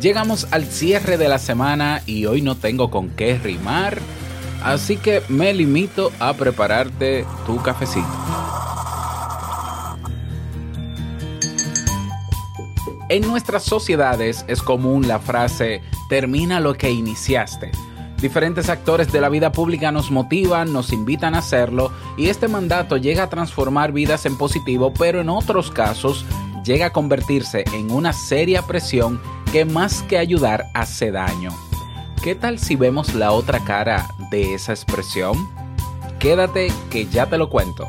Llegamos al cierre de la semana y hoy no tengo con qué rimar, así que me limito a prepararte tu cafecito. En nuestras sociedades es común la frase termina lo que iniciaste. Diferentes actores de la vida pública nos motivan, nos invitan a hacerlo y este mandato llega a transformar vidas en positivo, pero en otros casos llega a convertirse en una seria presión que más que ayudar hace daño. ¿Qué tal si vemos la otra cara de esa expresión? Quédate que ya te lo cuento.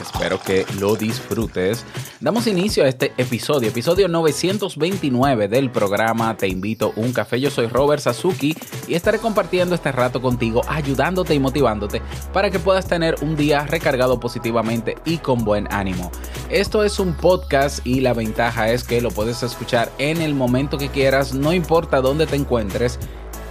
Espero que lo disfrutes. Damos inicio a este episodio, episodio 929 del programa Te invito a un café. Yo soy Robert Sasuki y estaré compartiendo este rato contigo, ayudándote y motivándote para que puedas tener un día recargado positivamente y con buen ánimo. Esto es un podcast y la ventaja es que lo puedes escuchar en el momento que quieras, no importa dónde te encuentres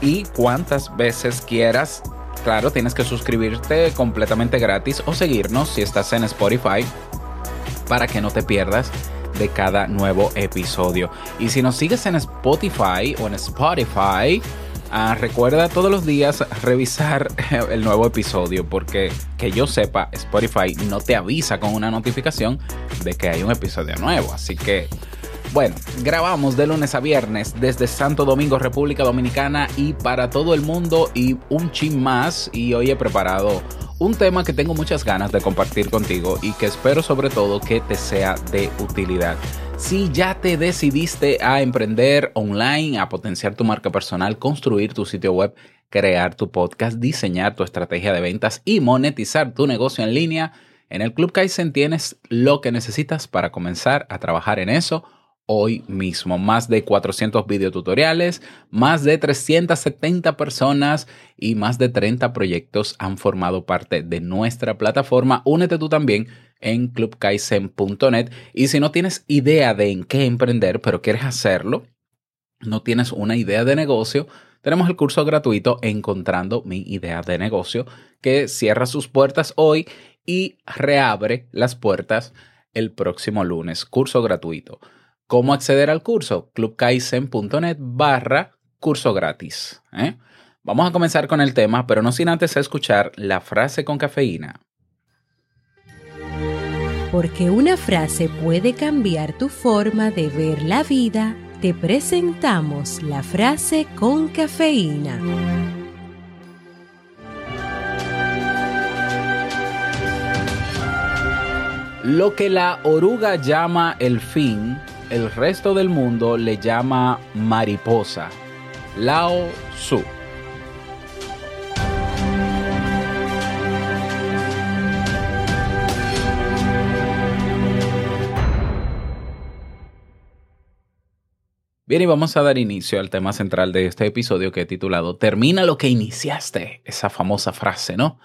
y cuántas veces quieras. Claro, tienes que suscribirte completamente gratis o seguirnos si estás en Spotify para que no te pierdas de cada nuevo episodio. Y si nos sigues en Spotify o en Spotify, ah, recuerda todos los días revisar el nuevo episodio porque que yo sepa, Spotify no te avisa con una notificación de que hay un episodio nuevo. Así que bueno, grabamos de lunes a viernes desde Santo Domingo, República Dominicana y para todo el mundo y un chin más. Y hoy he preparado un tema que tengo muchas ganas de compartir contigo y que espero sobre todo que te sea de utilidad. Si ya te decidiste a emprender online, a potenciar tu marca personal, construir tu sitio web, crear tu podcast, diseñar tu estrategia de ventas y monetizar tu negocio en línea, en el Club Kaizen tienes lo que necesitas para comenzar a trabajar en eso hoy mismo. Más de 400 videotutoriales, más de 370 personas y más de 30 proyectos han formado parte de nuestra plataforma. Únete tú también en clubkaizen.net y si no tienes idea de en qué emprender, pero quieres hacerlo, no tienes una idea de negocio, tenemos el curso gratuito Encontrando mi idea de negocio que cierra sus puertas hoy y reabre las puertas el próximo lunes. Curso gratuito. ¿Cómo acceder al curso? clubkaizen.net barra curso gratis. ¿eh? Vamos a comenzar con el tema, pero no sin antes escuchar la frase con cafeína. Porque una frase puede cambiar tu forma de ver la vida, te presentamos la frase con cafeína. Lo que la oruga llama el fin, el resto del mundo le llama mariposa. Lao Tzu. Bien, y vamos a dar inicio al tema central de este episodio que he titulado Termina lo que iniciaste. Esa famosa frase, ¿no?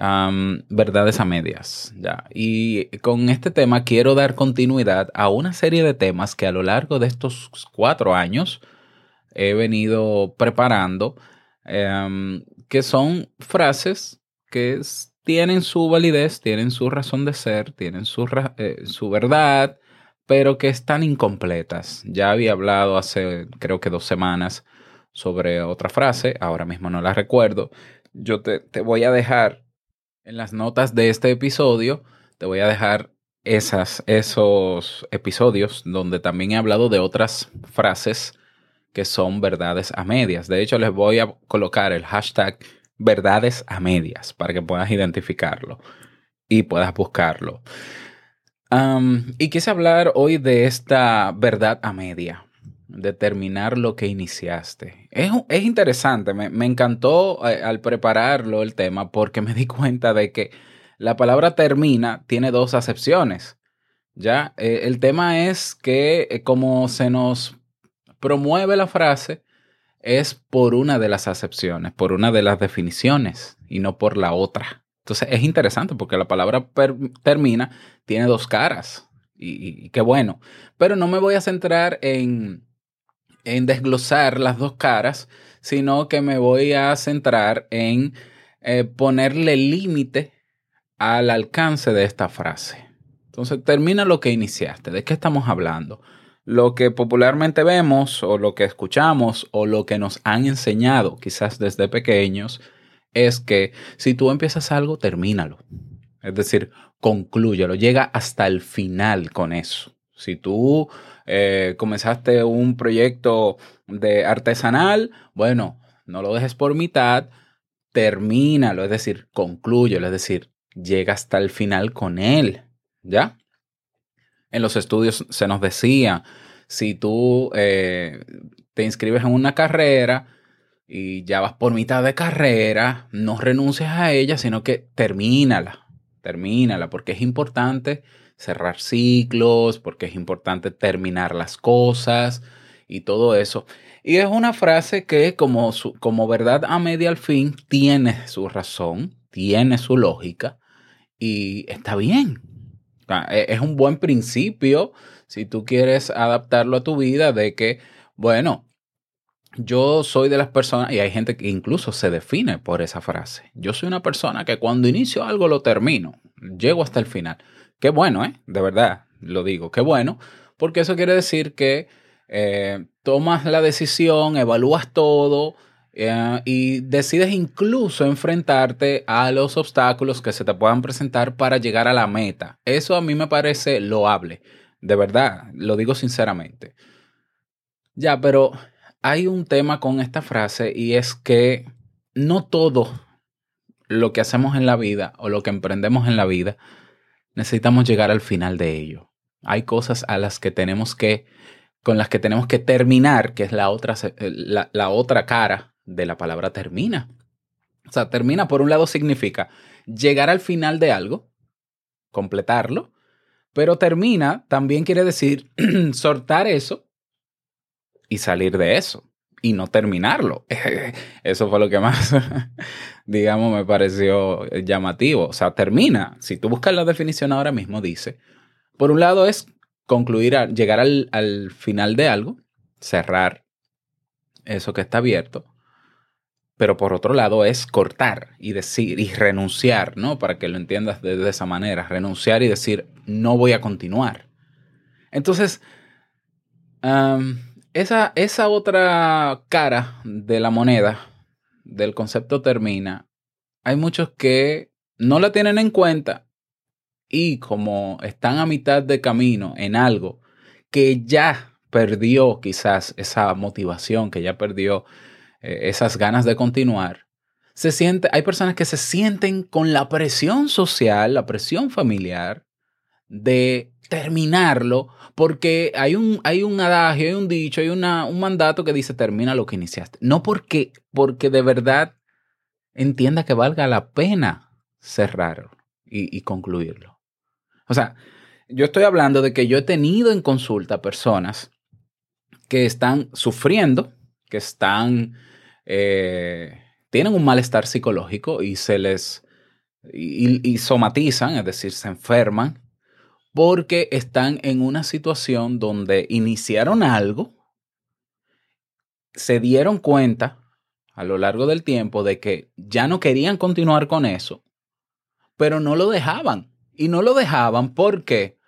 Verdades a medias. Ya. Y con este tema quiero dar continuidad a una serie de temas que a lo largo de estos cuatro años he venido preparando, em, que son frases que tienen su validez, tienen su razón de ser, tienen su, eh, su verdad, pero que están incompletas. Ya había hablado hace creo que dos semanas sobre otra frase, ahora mismo no la recuerdo. Yo te, te voy a dejar en las notas de este episodio, te voy a dejar esas, esos episodios donde también he hablado de otras frases que son verdades a medias. De hecho, les voy a colocar el hashtag verdades a medias para que puedas identificarlo y puedas buscarlo. Y quise hablar hoy de esta verdad a media, determinar lo que iniciaste. Es, es interesante, me, me encantó eh, al prepararlo el tema porque me di cuenta de que la palabra termina tiene dos acepciones. Ya, Eh, el tema es que eh, como se nos promueve la frase, es por una de las acepciones, por una de las definiciones y no por la otra. Entonces es interesante porque la palabra termina tiene dos caras y qué bueno. Pero no me voy a centrar en, en desglosar las dos caras, sino que me voy a centrar en eh, ponerle límite al alcance de esta frase. Entonces termina lo que iniciaste. ¿De qué estamos hablando? Lo que popularmente vemos o lo que escuchamos o lo que nos han enseñado quizás desde pequeños es que si tú empiezas algo, termínalo. Es decir, conclúyelo, llega hasta el final con eso. Si tú eh, comenzaste un proyecto de artesanal, bueno, no lo dejes por mitad, termínalo, es decir, conclúyelo, es decir, llega hasta el final con él, ¿ya? En los estudios se nos decía, si tú eh, te inscribes en una carrera y ya vas por mitad de carrera, no renuncies a ella, sino que termínala, termínala, porque es importante cerrar ciclos, porque es importante terminar las cosas y todo eso. Y es una frase que como, su- como verdad a media al fin tiene su razón, tiene su lógica y está bien. E- Es un buen principio si tú quieres adaptarlo a tu vida de que, bueno, yo soy de las personas, y hay gente que incluso se define por esa frase. Yo soy una persona que cuando inicio algo lo termino, llego hasta el final. Qué bueno, ¿eh? De verdad, lo digo, qué bueno, porque eso quiere decir que eh, tomas la decisión, evalúas todo eh, y decides incluso enfrentarte a los obstáculos que se te puedan presentar para llegar a la meta. Eso a mí me parece loable, de verdad, lo digo sinceramente. Ya, pero hay un tema con esta frase y es que no todo lo que hacemos en la vida o lo que emprendemos en la vida necesitamos llegar al final de ello. Hay cosas a las que tenemos que, con las que tenemos que terminar, que es la otra, eh, la, la otra cara de la palabra termina. O sea, termina por un lado significa llegar al final de algo, completarlo, pero termina también quiere decir soltar eso y salir de eso y no terminarlo. Eso fue lo que más, digamos, me pareció llamativo. O sea, termina. Si tú buscas la definición ahora mismo, dice, por un lado es concluir, llegar al, al final de algo, cerrar eso que está abierto, pero por otro lado es cortar y decir y renunciar, ¿no? Para que lo entiendas de, de esa manera, renunciar y decir, no voy a continuar. Entonces, am, esa, esa otra cara de la moneda, del concepto termina, hay muchos que no la tienen en cuenta y como están a mitad de camino en algo que ya perdió quizás esa motivación, que ya perdió eh, esas ganas de continuar, se siente, hay personas que se sienten con la presión social, la presión familiar de terminarlo, porque hay un, hay un adagio, hay un dicho, hay una, un mandato que dice termina lo que iniciaste. No porque, porque de verdad entienda que valga la pena cerrarlo y, concluirlo. O sea, yo estoy hablando de que yo he tenido en consulta personas que están sufriendo, que están, eh, tienen un malestar psicológico y se les, y somatizan, es decir, se enferman porque están en una situación donde iniciaron algo, se dieron cuenta a lo largo del tiempo de que ya no querían continuar con eso, pero no lo dejaban. Y no lo dejaban porque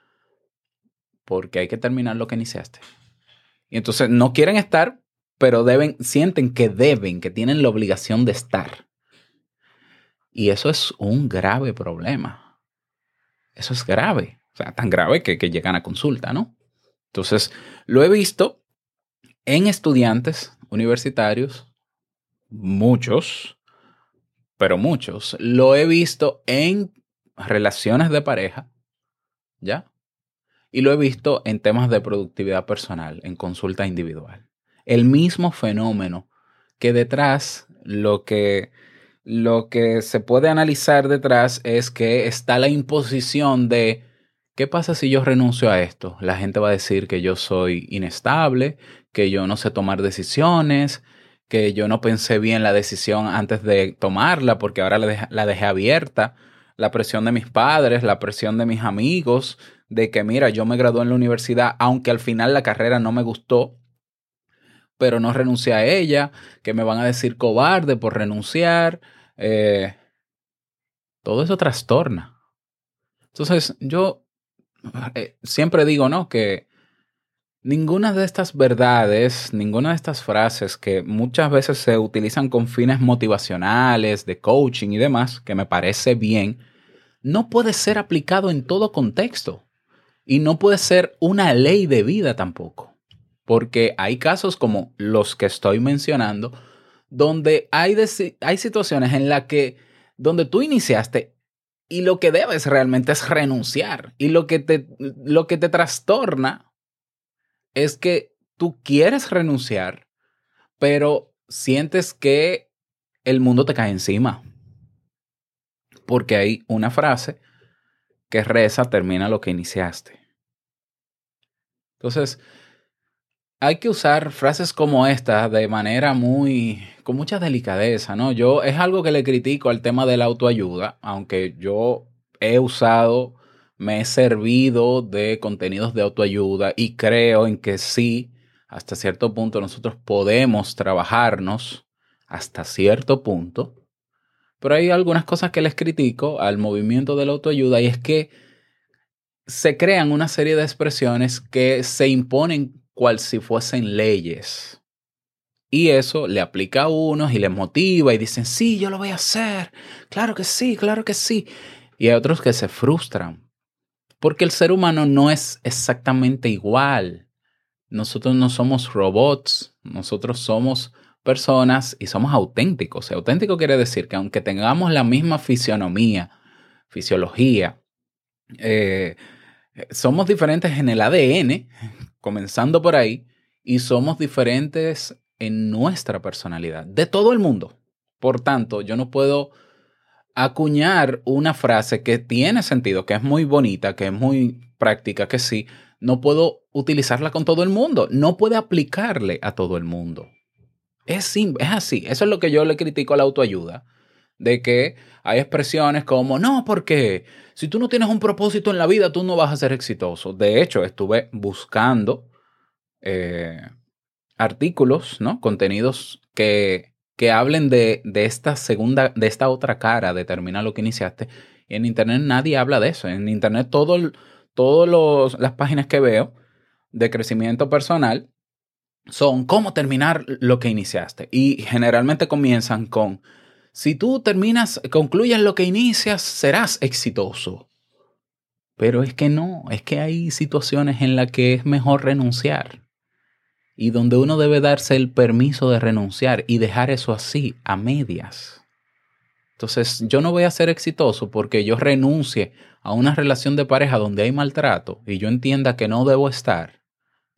porque hay que terminar lo que iniciaste. Y entonces no quieren estar, pero deben sienten que deben, que tienen la obligación de estar. Y eso es un grave problema. Eso es grave. O sea, tan grave que, que llegan a consulta, ¿no? Entonces, lo he visto en estudiantes universitarios, muchos, pero muchos. Lo he visto en relaciones de pareja, ¿ya? Y lo he visto en temas de productividad personal, en consulta individual. El mismo fenómeno que detrás lo que, lo que se puede analizar detrás es que está la imposición de ¿qué pasa si yo renuncio a esto? La gente va a decir que yo soy inestable, que yo no sé tomar decisiones, que yo no pensé bien la decisión antes de tomarla porque ahora la dejé, abierta. La presión de mis padres, la presión de mis amigos, de que mira, yo me gradué en la universidad, aunque al final la carrera no me gustó, pero no renuncié a ella, que me van a decir cobarde por renunciar. Eh, todo eso trastorna. Entonces, yo eh, siempre digo, ¿no? Que ninguna de estas verdades, ninguna de estas frases que muchas veces se utilizan con fines motivacionales, de coaching y demás, que me parece bien, no puede ser aplicado en todo contexto. Y no puede ser una ley de vida tampoco. Porque hay casos como los que estoy mencionando, donde hay, hay situaciones en las que, donde tú iniciaste y lo que debes realmente es renunciar. Y lo que te, lo que te trastorna es que tú quieres renunciar, pero sientes que el mundo te cae encima. Porque hay una frase que reza termina lo que iniciaste. Entonces, hay que usar frases como esta de manera muy, con mucha delicadeza, ¿no? Yo es algo que le critico al tema de la autoayuda, aunque yo he usado, me he servido de contenidos de autoayuda y creo en que sí, hasta cierto punto nosotros podemos trabajarnos, hasta cierto punto, pero hay algunas cosas que les critico al movimiento de la autoayuda y es que se crean una serie de expresiones que se imponen cual si fuesen leyes. Y eso le aplica a unos y les motiva y dicen, sí, yo lo voy a hacer. Claro que sí, claro que sí. Y hay otros que se frustran. Porque el ser humano no es exactamente igual. Nosotros no somos robots, nosotros somos personas y somos auténticos. Y auténtico quiere decir que aunque tengamos la misma fisionomía, fisiología, eh, somos diferentes en el ADN, comenzando por ahí, y somos diferentes en nuestra personalidad, de todo el mundo. Por tanto, yo no puedo acuñar una frase que tiene sentido, que es muy bonita, que es muy práctica, que sí, no puedo utilizarla con todo el mundo, no puede aplicarle a todo el mundo. Es, es así. Eso es lo que yo le critico a la autoayuda. De que hay expresiones como, no, porque si tú no tienes un propósito en la vida, tú no vas a ser exitoso. De hecho, estuve buscando eh, artículos, ¿no? Contenidos que, que hablen de, de, esta segunda, de esta otra cara de terminar lo que iniciaste. Y en Internet nadie habla de eso. En Internet todas las páginas que veo de crecimiento personal son cómo terminar lo que iniciaste. Y generalmente comienzan con, si tú terminas, concluyes lo que inicias, serás exitoso. Pero es que no, es que hay situaciones en las que es mejor renunciar. Y donde uno debe darse el permiso de renunciar y dejar eso así, a medias. Entonces, yo no voy a ser exitoso porque yo renuncie a una relación de pareja donde hay maltrato y yo entienda que no debo estar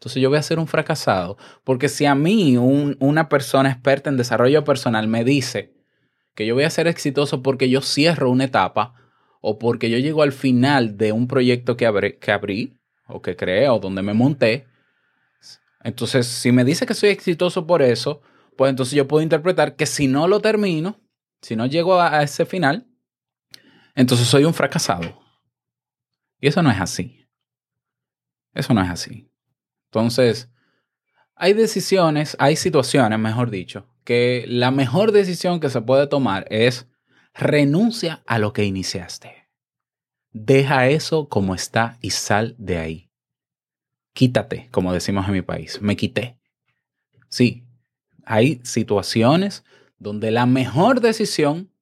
entonces yo voy a ser un fracasado. Porque si a mí una persona experta en desarrollo personal me dice que yo voy a ser exitoso porque yo cierro una etapa o porque yo llego al final de un proyecto que, abrí, o que creé o donde me monté, entonces si me dice que soy exitoso por eso, pues entonces yo puedo interpretar que si no lo termino, si no llego a ese final, entonces soy un fracasado. Y eso no es así. Eso no es así. Entonces, hay decisiones, hay situaciones, mejor dicho, que la mejor decisión que se puede tomar es renuncia a lo que iniciaste. Deja eso como está y sal de ahí. Quítate, como decimos en mi país. Me quité. Sí, hay situaciones donde la mejor decisión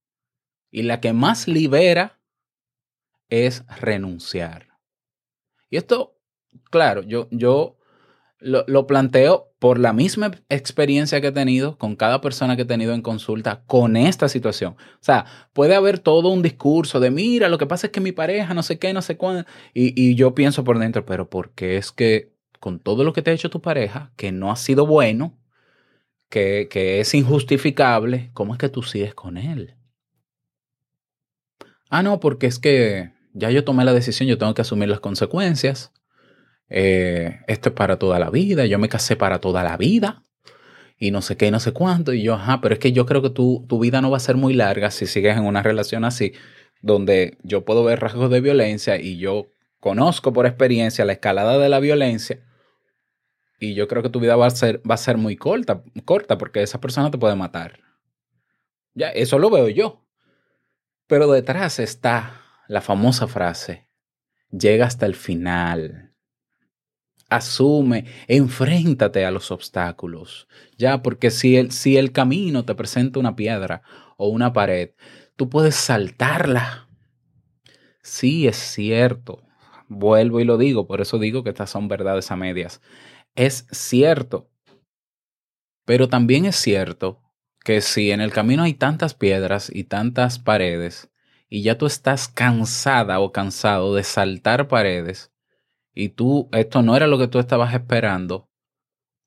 y la que más libera es renunciar. Y esto, claro, yo, yo lo, lo planteo por la misma experiencia que he tenido con cada persona que he tenido en consulta con esta situación. O sea, puede haber todo un discurso de, mira, lo que pasa es que mi pareja, no sé qué, no sé cuándo. Y, y yo pienso por dentro, pero ¿por qué es que con todo lo que te ha hecho tu pareja, que no ha sido bueno, que, que es injustificable, ¿cómo es que tú sigues con él? Ah, no, porque es que ya yo tomé la decisión, yo tengo que asumir las consecuencias. Eh, esto es para toda la vida, yo me casé para toda la vida y no sé qué, no sé cuánto. Y yo, ajá, pero es que yo creo que tu, tu vida no va a ser muy larga si sigues en una relación así, donde yo puedo ver rasgos de violencia y yo conozco por experiencia la escalada de la violencia. Y yo creo que tu vida va a ser, va a ser muy corta, corta, porque esa persona te puede matar. Ya, eso lo veo yo. Pero detrás está la famosa frase, llega hasta el final. Asume, enfréntate a los obstáculos. Ya, porque si el, si el camino te presenta una piedra o una pared, tú puedes saltarla. Sí, es cierto. Vuelvo y lo digo, por eso digo que estas son verdades a medias. Es cierto. Pero también es cierto que si en el camino hay tantas piedras y tantas paredes, y ya tú estás cansada o cansado de saltar paredes, y tú, esto no era lo que tú estabas esperando,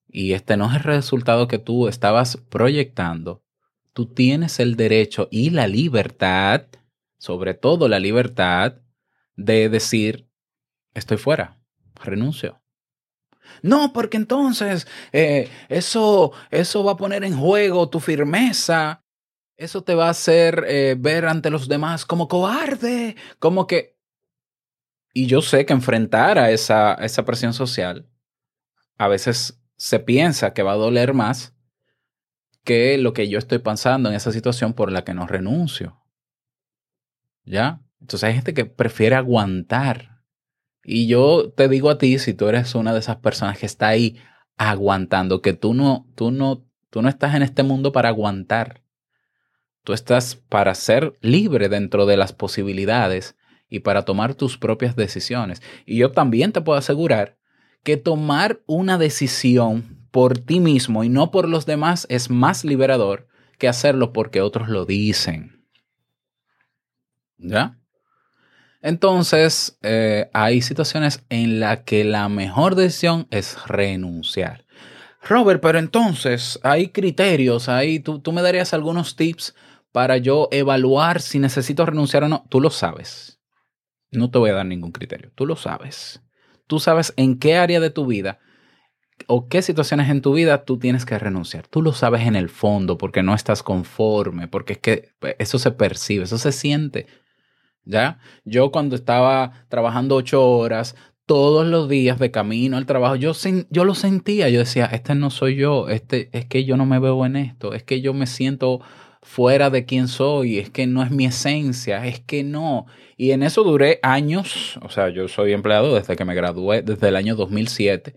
y este no es el resultado que tú estabas proyectando, tú tienes el derecho y la libertad, sobre todo la libertad, de decir, estoy fuera, renuncio. No, porque entonces eh, eso, eso va a poner en juego tu firmeza. Eso te va a hacer eh, ver ante los demás como cobarde, como que... Y yo sé que enfrentar a esa, esa presión social a veces se piensa que va a doler más que lo que yo estoy pensando en esa situación por la que no renuncio. ¿Ya? Entonces hay gente que prefiere aguantar. Y yo te digo a ti, si tú eres una de esas personas que está ahí aguantando, que tú no, tú no, tú no estás en este mundo para aguantar. Tú estás para ser libre dentro de las posibilidades y para tomar tus propias decisiones. Y yo también te puedo asegurar que tomar una decisión por ti mismo y no por los demás es más liberador que hacerlo porque otros lo dicen. ¿Ya? Entonces, eh, hay situaciones en las que la mejor decisión es renunciar. Robert, pero entonces hay criterios, ahí tú, tú me darías algunos tips para yo evaluar si necesito renunciar o no. Tú lo sabes. No te voy a dar ningún criterio. Tú lo sabes. Tú sabes en qué área de tu vida o qué situaciones en tu vida tú tienes que renunciar. Tú lo sabes en el fondo porque no estás conforme, porque es que eso se percibe, eso se siente. ¿Ya? Yo cuando estaba trabajando ocho horas, todos los días de camino al trabajo, yo, yo lo sentía, yo decía, este no soy yo, este es que yo no me veo en esto, es que yo me siento fuera de quién soy, es que no es mi esencia, es que no. Y en eso duré años, o sea, yo soy empleado desde que me gradué, desde el año 2007,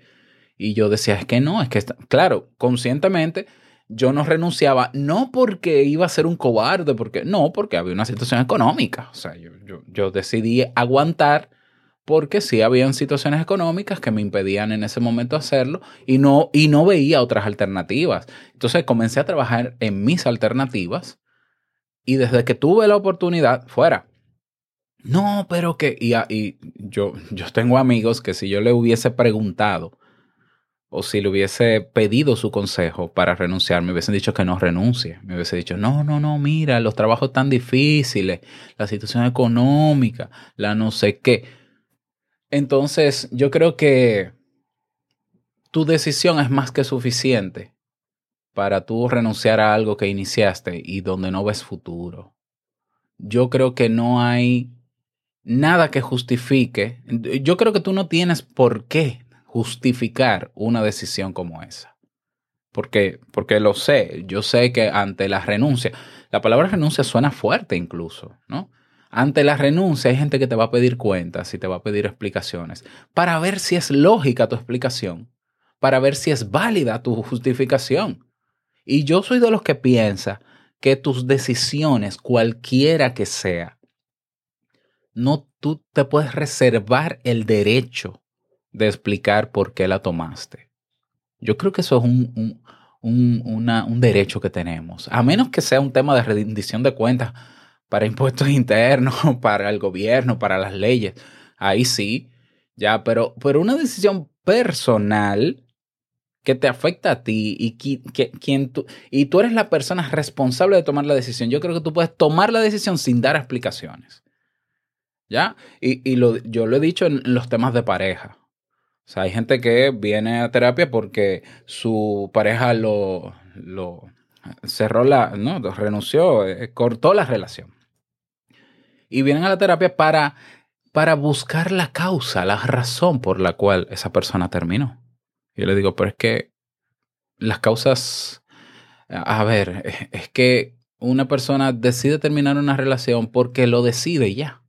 y yo decía, es que no, es que, está... claro, conscientemente yo no renunciaba, no porque iba a ser un cobarde, porque no, porque había una situación económica. O sea, yo, yo, yo decidí aguantar porque sí habían situaciones económicas que me impedían en ese momento hacerlo y no, y no veía otras alternativas. Entonces comencé a trabajar en mis alternativas y desde que tuve la oportunidad, fuera. No, pero que, y, y yo, yo tengo amigos que si yo le hubiese preguntado, o si le hubiese pedido su consejo para renunciar, me hubiesen dicho que no renuncie. Me hubiese dicho, no, no, no, mira, los trabajos tan difíciles, la situación económica, la no sé qué. Entonces, yo creo que tu decisión es más que suficiente para tú renunciar a algo que iniciaste y donde no ves futuro. Yo creo que no hay nada que justifique. Yo creo que tú no tienes por qué justificar una decisión como esa. Porque, porque lo sé, yo sé que ante la renuncia, la palabra renuncia suena fuerte incluso, ¿no? Ante la renuncia hay gente que te va a pedir cuentas y te va a pedir explicaciones para ver si es lógica tu explicación, para ver si es válida tu justificación. Y yo soy de los que piensa que tus decisiones, cualquiera que sea, no tú te puedes reservar el derecho de explicar por qué la tomaste. Yo creo que eso es un, un, un, un derecho que tenemos, a menos que sea un tema de rendición de cuentas para impuestos internos, para el gobierno, para las leyes. Ahí sí, ya, pero, pero una decisión personal que te afecta a ti y, qui- que, quien tú, y tú eres la persona responsable de tomar la decisión. Yo creo que tú puedes tomar la decisión sin dar explicaciones. ¿Ya? Y, y lo- yo lo he dicho en los temas de pareja. O sea, hay gente que viene a terapia porque su pareja lo, lo cerró la, no, renunció, eh, cortó la relación. Y vienen a la terapia para, para buscar la causa, la razón por la cual esa persona terminó. Yo le digo, pero es que las causas, a ver, es- que una persona decide terminar una relación porque lo decide ya.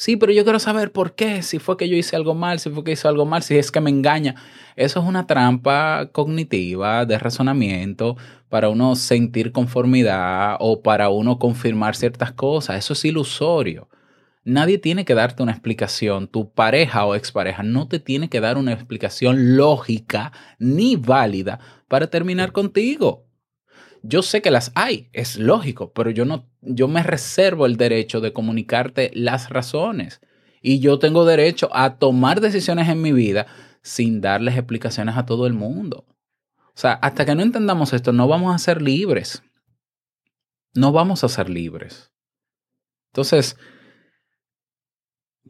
Sí, pero yo quiero saber por qué, si fue que yo hice algo mal, si fue que hice algo mal, si es que me engaña. Eso es una trampa cognitiva de razonamiento para uno sentir conformidad o para uno confirmar ciertas cosas. Eso es ilusorio. Nadie tiene que darte una explicación. Tu pareja o expareja no te tiene que dar una explicación lógica ni válida para terminar contigo. Yo sé que las hay, es lógico, pero yo no, yo me reservo el derecho de comunicarte las razones. Y yo tengo derecho a tomar decisiones en mi vida sin darles explicaciones a todo el mundo. O sea, hasta que no entendamos esto, no vamos a ser libres. No vamos a ser libres. Entonces,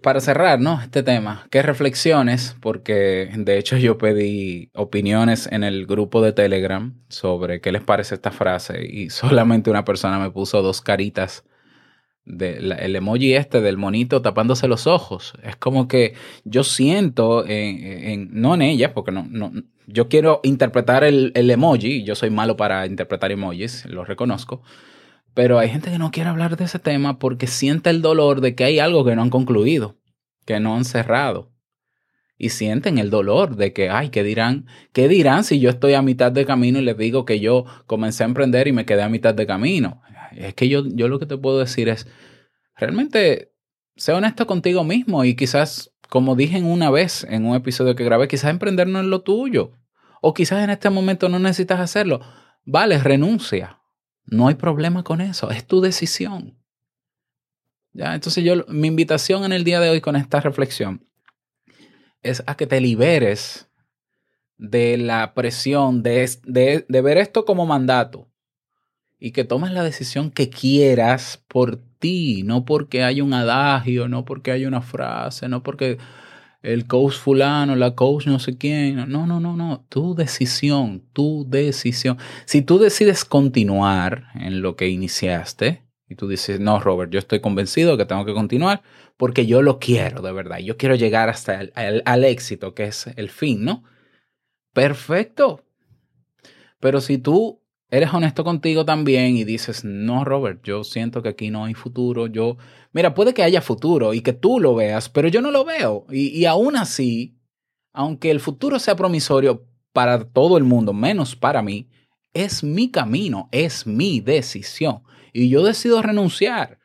para cerrar, ¿no? Este tema, ¿qué reflexiones? Porque de hecho yo pedí opiniones en el grupo de Telegram sobre qué les parece esta frase y solamente una persona me puso dos caritas de el emoji este del monito tapándose los ojos. Es como que yo siento, en, en- no en ella, porque no, no, yo quiero interpretar el, el emoji, yo soy malo para interpretar emojis, lo reconozco, pero hay gente que no quiere hablar de ese tema porque siente el dolor de que hay algo que no han concluido, que no han cerrado. Y sienten el dolor de que, ay, ¿qué dirán? ¿Qué dirán si yo estoy a mitad de camino y les digo que yo comencé a emprender y me quedé a mitad de camino? Es que yo, yo lo que te puedo decir es, realmente, sé honesto contigo mismo y quizás, como dije una vez en un episodio que grabé, quizás emprender no es lo tuyo. O quizás en este momento no necesitas hacerlo. Vale, renuncia. No hay problema con eso, es tu decisión. Ya, entonces yo mi invitación en el día de hoy con esta reflexión es a que te liberes de la presión de, de, de ver esto como mandato y que tomes la decisión que quieras por ti, no porque haya un adagio, no porque haya una frase, no porque el coach fulano, la coach no sé quién. No, no, no, no. Tu decisión, tu decisión. Si tú decides continuar en lo que iniciaste y tú dices, no, Robert, yo estoy convencido que tengo que continuar porque yo lo quiero de verdad. Yo quiero llegar hasta el, éxito, que es el fin, ¿no? Perfecto. Pero si tú eres honesto contigo también y dices, no, Robert, yo siento que aquí no hay futuro, yo, mira, puede que haya futuro y que tú lo veas, pero yo no lo veo. Y, y aún así, aunque el futuro sea promisorio para todo el mundo, menos para mí, es mi camino, es mi decisión. Y yo decido renunciar.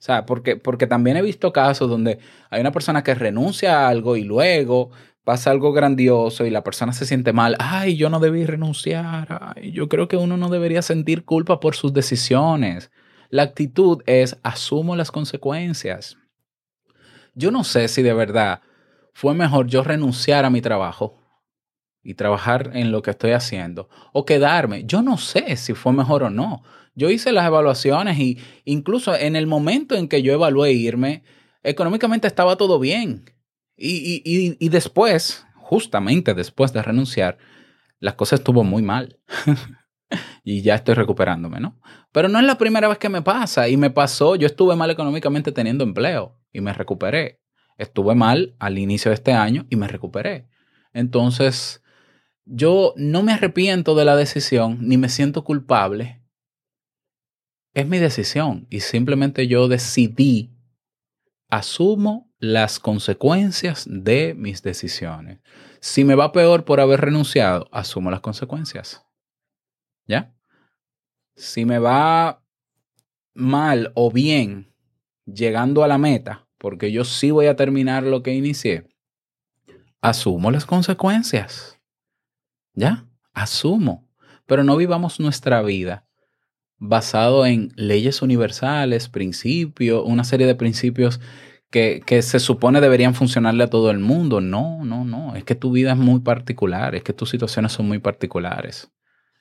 O sea, porque, porque también he visto casos donde hay una persona que renuncia a algo y luego pasa algo grandioso y la persona se siente mal. Ay, yo no debí renunciar. Ay, yo creo que uno no debería sentir culpa por sus decisiones. La actitud es asumo las consecuencias. Yo no sé si de verdad fue mejor yo renunciar a mi trabajo y trabajar en lo que estoy haciendo o quedarme. Yo no sé si fue mejor o no. Yo hice las evaluaciones y incluso en el momento en que yo evalué irme, económicamente estaba todo bien. Y, y, y, después, justamente después de renunciar, las cosas estuvo muy mal. y ya estoy recuperándome, ¿no? Pero no es la primera vez que me pasa. Y me pasó, yo estuve mal económicamente teniendo empleo y me recuperé. Estuve mal al inicio de este año y me recuperé. Entonces, yo no me arrepiento de la decisión ni me siento culpable. Es mi decisión y simplemente yo decidí, asumo las consecuencias de mis decisiones. Si me va peor por haber renunciado, asumo las consecuencias. ¿Ya? Si me va mal o bien llegando a la meta, porque yo sí voy a terminar lo que inicié, asumo las consecuencias. ¿Ya? Asumo. Pero no vivamos nuestra vida basado en leyes universales, principios, una serie de principios que, que, se supone deberían funcionarle a todo el mundo. No, no, no. Es que tu vida es muy particular, es que tus situaciones son muy particulares.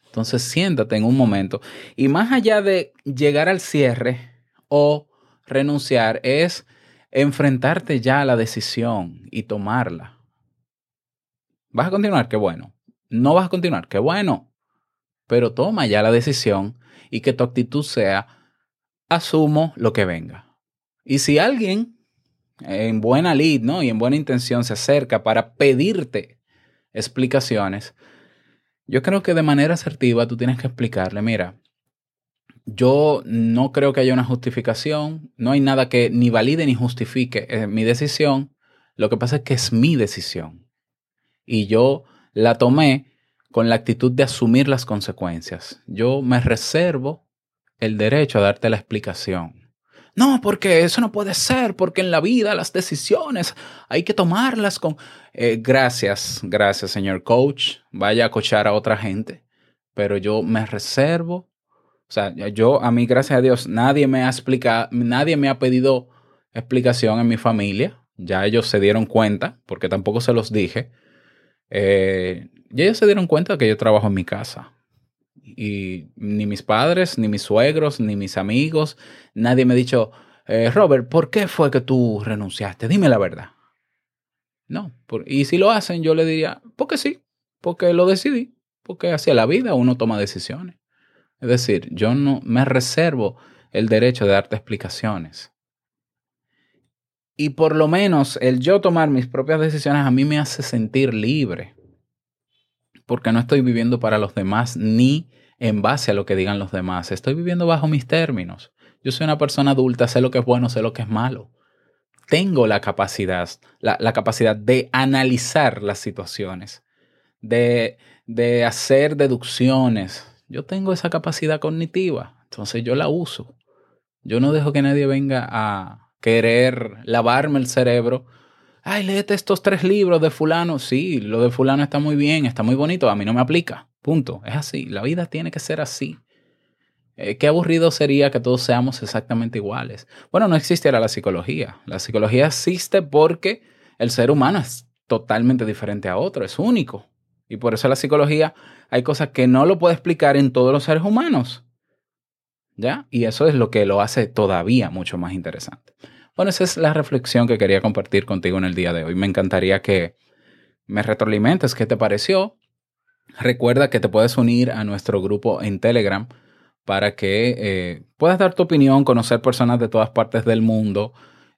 Entonces siéntate en un momento. Y más allá de llegar al cierre o renunciar, es enfrentarte ya a la decisión y tomarla. ¿Vas a continuar? Qué bueno. No vas a continuar. Qué bueno. Pero toma ya la decisión y que tu actitud sea, asumo lo que venga. Y si alguien en buena lid, ¿no? Y en buena intención se acerca para pedirte explicaciones, yo creo que de manera asertiva tú tienes que explicarle, mira, yo no creo que haya una justificación, no hay nada que ni valide ni justifique eh, mi decisión, lo que pasa es que es mi decisión. Y yo la tomé con la actitud de asumir las consecuencias. Yo me reservo el derecho a darte la explicación. No, porque eso no puede ser, porque en la vida las decisiones hay que tomarlas con... Eh, gracias, gracias, señor coach. Vaya a coachar a otra gente. Pero yo me reservo. O sea, yo, a mí, gracias a Dios, nadie me ha explicado, nadie me ha pedido explicación en mi familia. Ya ellos se dieron cuenta, porque tampoco se los dije. Eh, y ellos se dieron cuenta que yo trabajo en mi casa. Y ni mis padres, ni mis suegros, ni mis amigos, nadie me ha dicho, eh, Robert, ¿por qué fue que tú renunciaste? Dime la verdad. No, y si lo hacen, yo le diría, porque sí, porque lo decidí, porque hacia la vida uno toma decisiones. Es decir, yo no me reservo el derecho de darte explicaciones. Y por lo menos el yo tomar mis propias decisiones a mí me hace sentir libre. Porque no estoy viviendo para los demás ni en base a lo que digan los demás. Estoy viviendo bajo mis términos. Yo soy una persona adulta, sé lo que es bueno, sé lo que es malo. Tengo la capacidad, la, capacidad de analizar las situaciones, de, de hacer deducciones. Yo tengo esa capacidad cognitiva, entonces yo la uso. Yo no dejo que nadie venga a querer lavarme el cerebro. Ay, léete estos tres libros de fulano. Sí, lo de fulano está muy bien, está muy bonito, a mí no me aplica. Punto. Es así. La vida tiene que ser así. Eh, qué aburrido sería que todos seamos exactamente iguales. Bueno, no existiera la psicología. La psicología existe porque el ser humano es totalmente diferente a otro, es único. Y por eso la psicología hay cosas que no lo puede explicar en todos los seres humanos. ¿Ya? Y eso es lo que lo hace todavía mucho más interesante. Bueno, esa es la reflexión que quería compartir contigo en el día de hoy. Me encantaría que me retroalimentes qué te pareció. Recuerda que te puedes unir a nuestro grupo en Telegram para que eh, puedas dar tu opinión, conocer personas de todas partes del mundo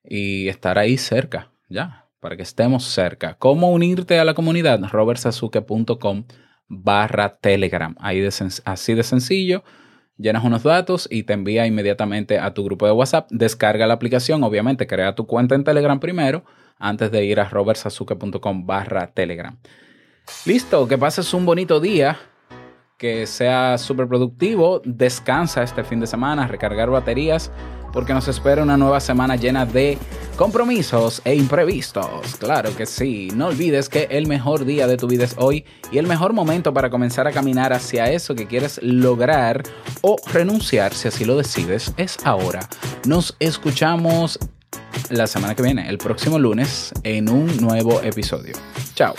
y estar ahí cerca, ya, para que estemos cerca. ¿Cómo unirte a la comunidad? robertsazuke.com barra Telegram. Ahí así de sencillo. Llenas unos datos y te envía inmediatamente a tu grupo de WhatsApp. Descarga la aplicación, obviamente, crea tu cuenta en Telegram primero antes de ir a robertsazuke.com barra Telegram. Listo, que pases un bonito día, que sea súper productivo, descansa este fin de semana, recargar baterías, porque nos espera una nueva semana llena de compromisos e imprevistos. Claro que sí, no olvides que el mejor día de tu vida es hoy y el mejor momento para comenzar a caminar hacia eso que quieres lograr o renunciar, si así lo decides, es ahora. Nos escuchamos la semana que viene, el próximo lunes, en un nuevo episodio. Chao.